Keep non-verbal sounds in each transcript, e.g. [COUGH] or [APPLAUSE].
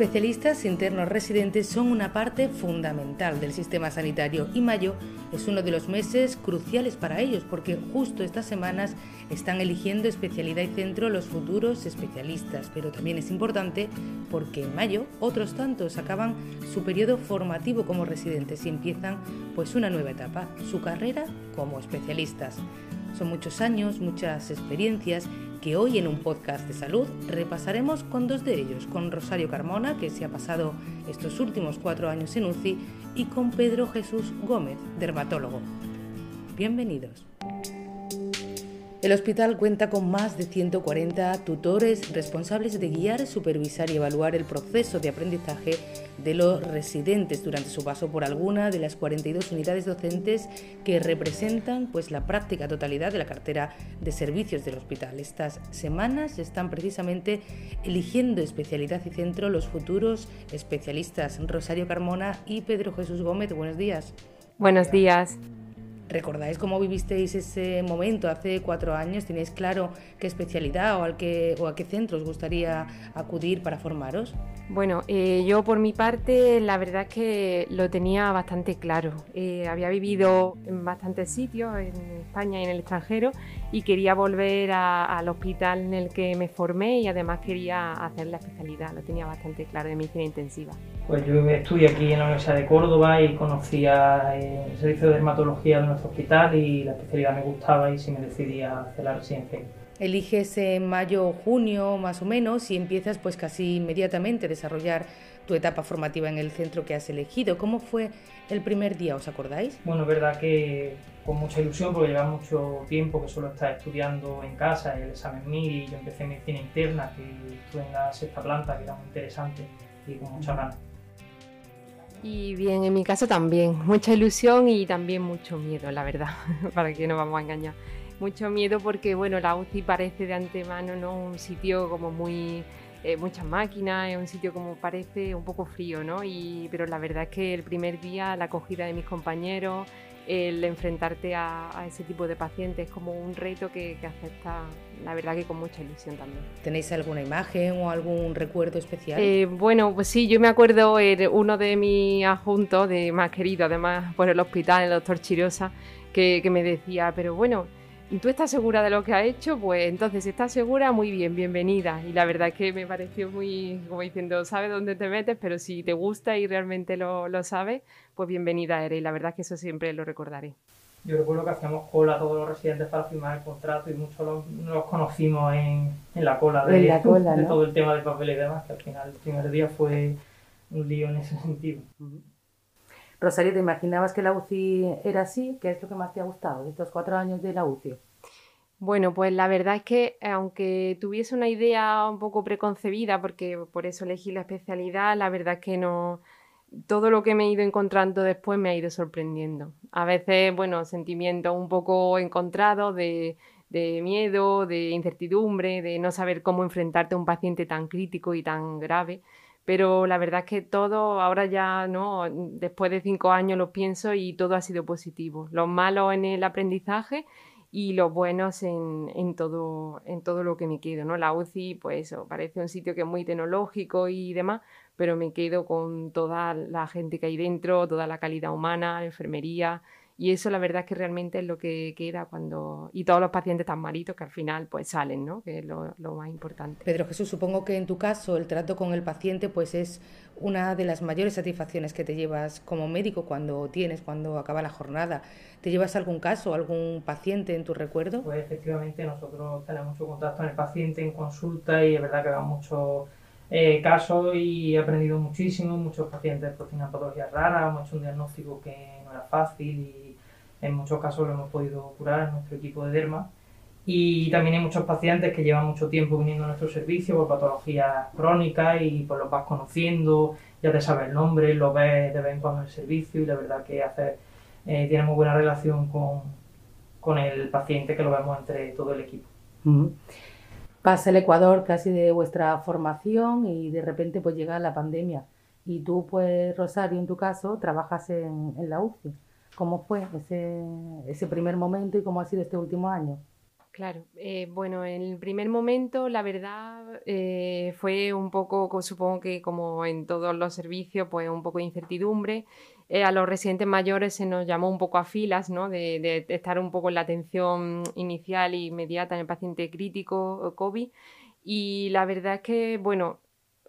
especialistas internos residentes son una parte fundamental del sistema sanitario y mayo es uno de los meses cruciales para ellos porque justo estas semanas están eligiendo especialidad y centro los futuros especialistas, pero también es importante porque en mayo otros tantos acaban su periodo formativo como residentes y empiezan pues una nueva etapa, su carrera como especialistas. Son muchos años, muchas experiencias que hoy en un podcast de salud repasaremos con dos de ellos, con Rosario Carmona, que se ha pasado estos últimos cuatro años en UCI, y con Pedro Jesús Gómez, dermatólogo. Bienvenidos. El hospital cuenta con más de 140 tutores responsables de guiar, supervisar y evaluar el proceso de aprendizaje de los residentes durante su paso por alguna de las 42 unidades docentes que representan pues, la práctica totalidad de la cartera de servicios del hospital. Estas semanas están precisamente eligiendo especialidad y centro los futuros especialistas Rosario Carmona y Pedro Jesús Gómez. Buenos días. Buenos días. ¿Recordáis cómo vivisteis ese momento hace cuatro años? ¿Tenéis claro qué especialidad o, al qué, o a qué centro os gustaría acudir para formaros? Bueno, eh, yo por mi parte la verdad es que lo tenía bastante claro. Eh, había vivido en bastantes sitios en España y en el extranjero y quería volver al hospital en el que me formé y además quería hacer la especialidad. Lo tenía bastante claro de medicina intensiva. Pues yo estudié aquí en la Universidad de Córdoba y conocía eh, el servicio de dermatología de nuestro hospital y la especialidad me gustaba y sí me decidí a hacer la residencia. Eliges en mayo o junio más o menos y empiezas pues casi inmediatamente a desarrollar tu etapa formativa en el centro que has elegido. ¿Cómo fue el primer día, os acordáis? Bueno, es verdad que con mucha ilusión porque lleva mucho tiempo que solo estaba estudiando en casa el examen MIR y yo empecé medicina interna que estuve en la sexta planta que era muy interesante y con mucha ganas. Y bien, en mi caso también, mucha ilusión y también mucho miedo, la verdad, [LAUGHS] para que no vamos a engañar. Mucho miedo porque, bueno, la UCI parece de antemano ¿no? un sitio como muy... Eh, muchas máquinas, es un sitio como parece un poco frío, ¿no? Y, pero la verdad es que el primer día la acogida de mis compañeros, el enfrentarte a, ese tipo de pacientes es como un reto que, acepta, la verdad que con mucha ilusión también. ¿Tenéis alguna imagen o algún recuerdo especial? Eh, bueno, pues sí, yo me acuerdo de uno de mis adjuntos, de más querido además por el hospital, el doctor Chirosa, que, que me decía, pero bueno, ¿Tú estás segura de lo que ha hecho? Pues entonces, si estás segura, muy bien, bienvenida. Y la verdad es que me pareció muy, como diciendo, sabes dónde te metes, pero si te gusta y realmente lo, lo sabes, pues bienvenida eres. Y la verdad es que eso siempre lo recordaré. Yo recuerdo que hacíamos cola a todos los residentes para firmar el contrato y muchos los, conocimos en, en, la cola, de, de todo el tema de papel y demás, que al final el primer día fue un lío en ese sentido. Rosario, ¿te imaginabas que la UCI era así? ¿Qué es lo que más te ha gustado de estos cuatro años de la UCI? Bueno, pues la verdad es que aunque tuviese una idea un poco preconcebida, porque por eso elegí la especialidad, la verdad es que no, todo lo que me he ido encontrando después me ha ido sorprendiendo. A veces, bueno, sentimientos un poco encontrados de, de, miedo, de incertidumbre, de no saber cómo enfrentarte a un paciente tan crítico y tan grave pero la verdad es que todo, ahora ya, ¿no? Después de cinco años lo pienso y todo ha sido positivo. Los malos en el aprendizaje y los buenos en, en, todo, en todo lo que me quedo, ¿no? La UCI, pues eso, parece un sitio que es muy tecnológico y demás, pero me quedo con toda la gente que hay dentro, toda la calidad humana, la enfermería, y eso la verdad es que realmente es lo que queda cuando... Y todos los pacientes tan malitos que al final pues salen, ¿no? Que es lo, más importante. Pedro Jesús, supongo que en tu caso el trato con el paciente pues es una de las mayores satisfacciones que te llevas como médico cuando tienes, cuando acaba la jornada. ¿Te llevas algún caso, algún paciente en tu recuerdo? Pues efectivamente nosotros tenemos mucho contacto con el paciente en consulta y es verdad que va mucho eh, casos y he aprendido muchísimo. Muchos pacientes pues, tienen patologías raras, hemos hecho un diagnóstico que no era fácil y en muchos casos lo hemos podido curar en nuestro equipo de derma. Y también hay muchos pacientes que llevan mucho tiempo viniendo a nuestro servicio por patologías crónicas y pues los vas conociendo, ya te sabes el nombre, lo ves de vez en cuando en el servicio y la verdad que hace, eh, tiene muy buena relación con, con, el paciente que lo vemos entre todo el equipo pasa el Ecuador casi de vuestra formación y de repente pues llega la pandemia. Y tú, pues, Rosario, en tu caso, trabajas en, la UCI. ¿Cómo fue ese, ese primer momento y cómo ha sido este último año? Claro, eh, bueno, en el primer momento la verdad eh, fue un poco, supongo que como en todos los servicios, pues un poco de incertidumbre. Eh, a los residentes mayores se nos llamó un poco a filas, ¿no? De, de, estar un poco en la atención inicial e inmediata en el paciente crítico COVID. Y la verdad es que, bueno,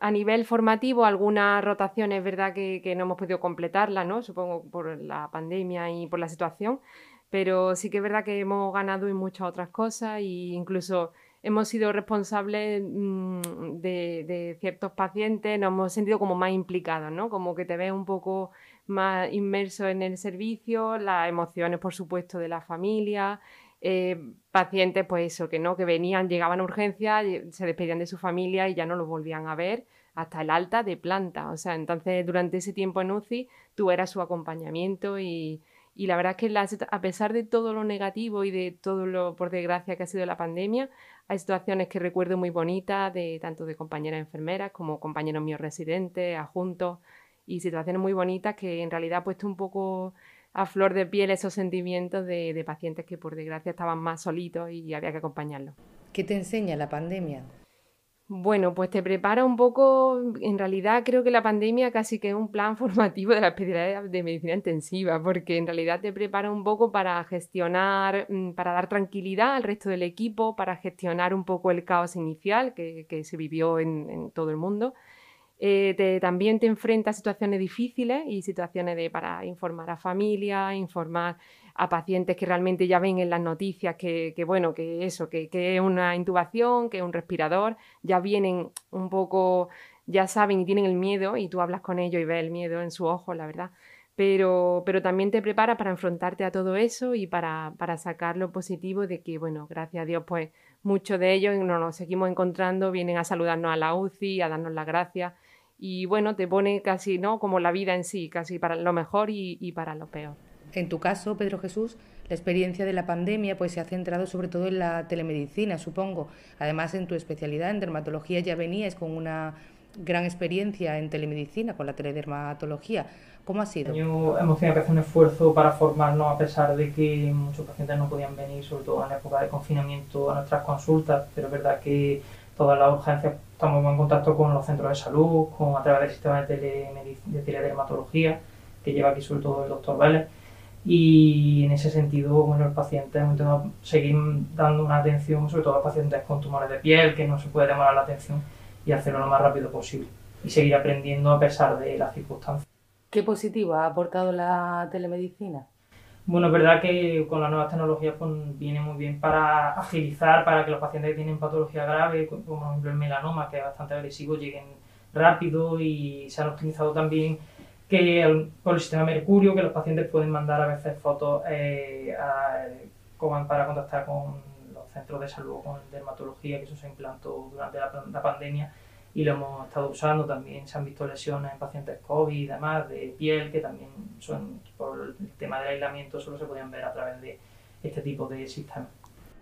a nivel formativo, algunas rotaciones es verdad que, no hemos podido completarlas, ¿no? Supongo por la pandemia y por la situación pero sí que es verdad que hemos ganado en muchas otras cosas e incluso hemos sido responsables mm, de, ciertos pacientes, nos hemos sentido como más implicados, ¿no? Como que te ves un poco más inmerso en el servicio, las emociones, por supuesto, de la familia, eh, pacientes, pues eso, que no, que venían, llegaban a urgencia, se despedían de su familia y ya no los volvían a ver hasta el alta de planta. O sea, entonces durante ese tiempo en UCI tú eras su acompañamiento y, y la verdad es que a pesar de todo lo negativo y de todo lo, por desgracia, que ha sido la pandemia, hay situaciones que recuerdo muy bonitas, de tanto de compañeras enfermeras como compañeros míos residentes, adjuntos, y situaciones muy bonitas que en realidad ha puesto un poco a flor de piel esos sentimientos de, de pacientes que por desgracia estaban más solitos y había que acompañarlos. ¿Qué te enseña la pandemia? Bueno, pues te prepara un poco, en realidad creo que la pandemia casi que es un plan [LAUGHS] formativo de la especialidad de medicina intensiva, porque en realidad te prepara un poco para gestionar, mm, para dar tranquilidad al resto del equipo, para gestionar un poco el caos inicial que, se vivió en, todo el mundo. Eh, también te enfrenta a situaciones difíciles y situaciones de, para informar a familia, informar a pacientes que realmente ya ven en las noticias que, bueno, que eso, que, es una intubación, que es un respirador, ya vienen un poco, ya saben y tienen el miedo y tú hablas con ellos y ves el miedo en su ojo, la verdad. Pero, pero también te prepara para enfrentarte a todo eso y para, para sacar lo positivo de que, bueno, gracias a Dios, pues muchos de ellos nos, nos seguimos encontrando, vienen a saludarnos a la UCI, a darnos las gracias y bueno, te pone casi, ¿no? Como la vida en sí, casi para lo mejor y, y para lo peor. En tu caso, Pedro Jesús, la experiencia de la pandemia pues, se ha centrado sobre todo en la telemedicina, supongo. Además, en tu especialidad en dermatología ya venías con una gran experiencia en telemedicina, con la teledermatología. ¿Cómo ha sido? hemos tenido que hacer un esfuerzo para formarnos a pesar de que muchos pacientes no podían venir, sobre todo en la época de confinamiento, a nuestras consultas, pero es verdad que todas las urgencias estamos en contacto con los centros de salud, con, a través del sistema de, de teledermatología que lleva aquí sobre todo el doctor Vélez y en ese sentido, bueno, el paciente intentado seguir dando una atención, sobre todo a pacientes con tumores de piel, que no se puede demorar la atención y hacerlo lo más rápido posible y seguir aprendiendo a pesar de las circunstancias. ¿Qué positivo ha aportado la telemedicina? Bueno, es verdad que con las nuevas tecnologías pues, viene muy bien para agilizar, para que los pacientes que tienen patología grave, como por ejemplo el melanoma, que es bastante agresivo, lleguen rápido y se han optimizado también que por el sistema Mercurio, que los pacientes pueden mandar a veces fotos eh, para contactar con los centros de salud o con dermatología, que eso se implantó durante la, pandemia y lo hemos estado usando. También se han visto lesiones en pacientes COVID y demás, de piel, que también son por el tema del aislamiento, solo se podían ver a través de este tipo de sistemas.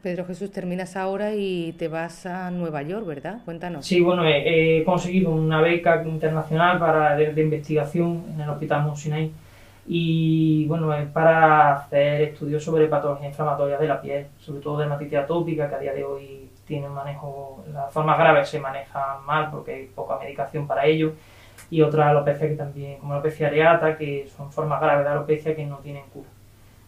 Pedro Jesús, terminas ahora y te vas a Nueva York, ¿verdad? Cuéntanos. Sí, bueno, he, conseguido una beca internacional para, de, investigación en el Hospital Mount y bueno, es para hacer estudios sobre patologías inflamatorias de la piel, sobre todo dermatitis atópica, que a día de hoy tiene un manejo, las formas graves se manejan mal porque hay poca medicación para ello, y otra alopecia que también, como alopecia areata, que son formas graves de alopecia que no tienen cura.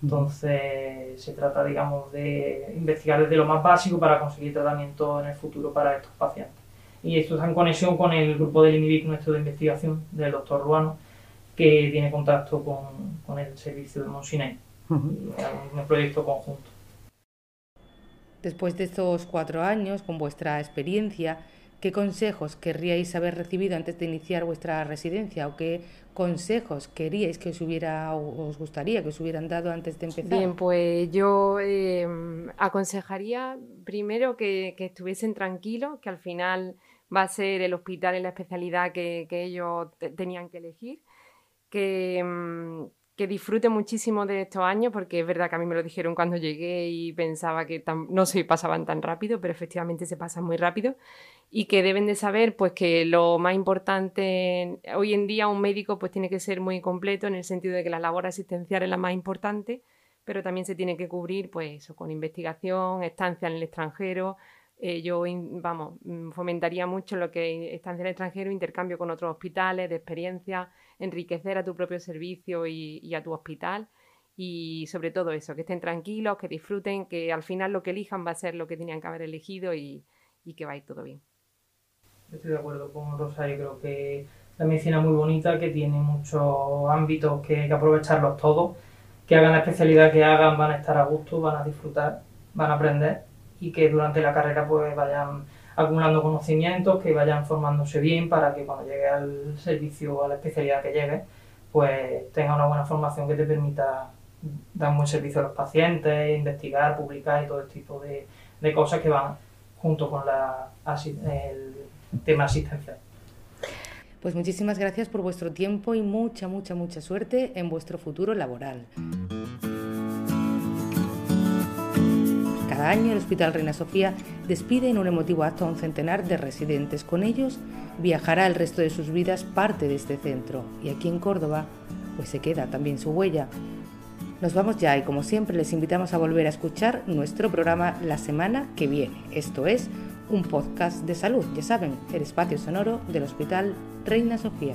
Entonces se trata, digamos, de investigar desde lo más básico para conseguir tratamiento en el futuro para estos pacientes. Y esto está en conexión con el grupo del INIVIC nuestro de investigación del doctor Ruano, que tiene contacto con, con el servicio de Monsinay, en un proyecto conjunto. Después de estos cuatro años, con vuestra experiencia, ¿Qué consejos querríais haber recibido antes de iniciar vuestra residencia o qué consejos queríais que os hubiera os gustaría que os hubieran dado antes de empezar? Bien, pues yo em, aconsejaría primero que, estuviesen tranquilos, que al final va a ser el hospital en la especialidad que, ellos tenían que elegir, que, em, que disfrute muchísimo de estos años, porque es verdad que a mí me lo dijeron cuando llegué y pensaba que no se pasaban tan rápido, pero efectivamente se pasan muy rápido y que deben de saber pues que lo más importante hoy en día un médico pues tiene que ser muy completo en el sentido de que la labor asistencial es la más importante, pero también se tiene que cubrir pues eso, con investigación, estancia en el extranjero. Eh, yo, vamos, mm, fomentaría mucho lo que estancia en el extranjero, intercambio con otros hospitales, de experiencia, enriquecer a tu propio servicio y, a tu hospital. Y sobre todo eso, que estén tranquilos, que disfruten, que al final lo que elijan va a ser lo que tenían que haber elegido y, que va a ir todo bien. Estoy de acuerdo con Rosario, creo que la medicina es muy bonita, que tiene muchos ámbitos que hay que aprovecharlos todos que hagan la especialidad que hagan, van a estar a gusto, van a disfrutar, van a aprender y que durante la carrera pues vayan acumulando conocimientos, que vayan formándose bien para que cuando llegue al servicio o a la especialidad que llegue, pues tenga una buena formación que te permita dar un buen servicio a los pacientes, investigar, publicar y todo este tipo de, de cosas que van junto con la, el tema asistencial. Pues muchísimas gracias por vuestro tiempo y mucha, mucha, mucha suerte en vuestro futuro laboral. Cada año el Hospital Reina Sofía despide en un emotivo acto a un centenar de residentes. Con ellos viajará el resto de sus vidas parte de este centro y aquí en Córdoba pues se queda también su huella. Nos vamos ya y como siempre les invitamos a volver a escuchar nuestro programa la semana que viene. Esto es un podcast de salud, ya saben, el espacio sonoro del Hospital Reina Sofía.